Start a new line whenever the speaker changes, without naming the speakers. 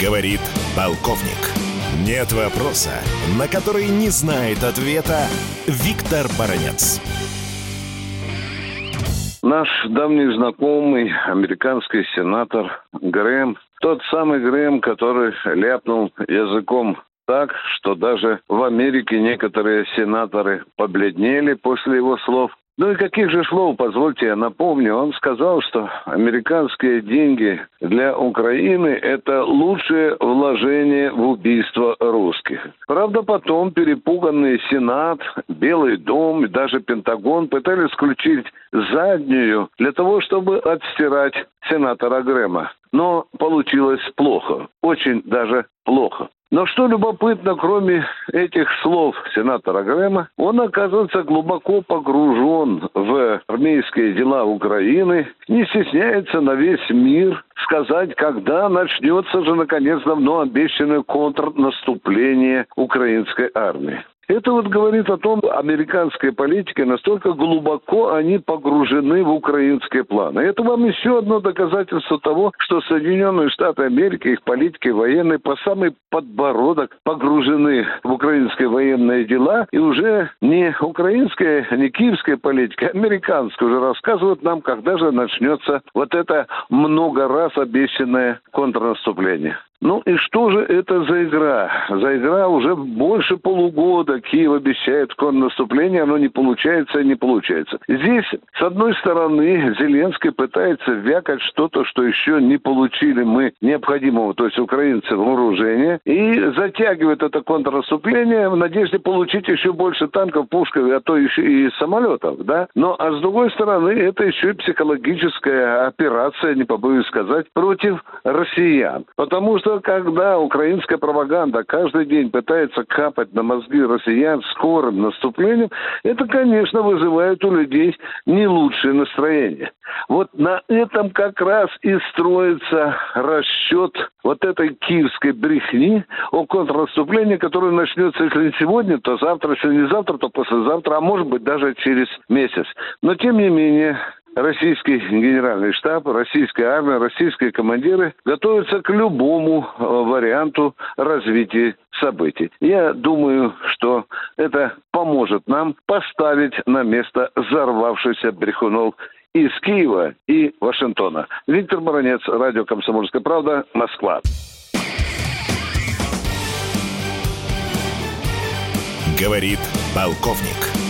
Говорит полковник. Нет вопроса, на который не знает ответа Виктор Баранец.
Наш давний знакомый, американский сенатор Грэм, тот самый Грэм, который ляпнул языком так, что даже в Америке некоторые сенаторы побледнели после его слов. Ну и каких же слов, позвольте я напомню, он сказал, что американские деньги для Украины – это лучшее вложение в убийство русских. Правда, потом перепуганный Сенат, Белый дом и даже Пентагон пытались включить заднюю для того, чтобы отстирать сенатора Грэма. Но получилось плохо, очень даже плохо. Но что любопытно, кроме этих слов сенатора Грэма, он оказывается глубоко погружен в армейские дела Украины, не стесняется на весь мир сказать, когда начнется же, наконец, давно обещанное контрнаступление украинской армии. Это вот говорит о том, американской политике настолько глубоко они погружены в украинские планы. Это вам еще одно доказательство того, что Соединенные Штаты Америки, их политики военные по самый подбородок погружены в украинские военные дела. И уже не украинская, не киевская политика, а американская уже рассказывают нам, когда же начнется вот это много раз обещанное контрнаступление. Ну и что же это за игра? За игра уже больше полугода Киев обещает контрнаступление, оно не получается и не получается. Здесь, с одной стороны, Зеленский пытается вякать что-то, что еще не получили мы необходимого, то есть украинцы вооружения, и затягивает это контрнаступление в надежде получить еще больше танков, пушек, а то еще и самолетов, да? Но, а с другой стороны, это еще и психологическая операция, не побоюсь сказать, против россиян. Потому что что когда украинская пропаганда каждый день пытается капать на мозги россиян скорым наступлением, это, конечно, вызывает у людей не лучшее настроение. Вот на этом как раз и строится расчет вот этой киевской брехни о контрнаступлении, которое начнется, если не сегодня, то завтра, если не завтра, то послезавтра, а может быть даже через месяц. Но тем не менее, российский генеральный штаб, российская армия, российские командиры готовятся к любому э, варианту развития событий. Я думаю, что это поможет нам поставить на место взорвавшийся брехунов из Киева и Вашингтона. Виктор Баранец, радио «Комсомольская правда», Москва.
Говорит полковник.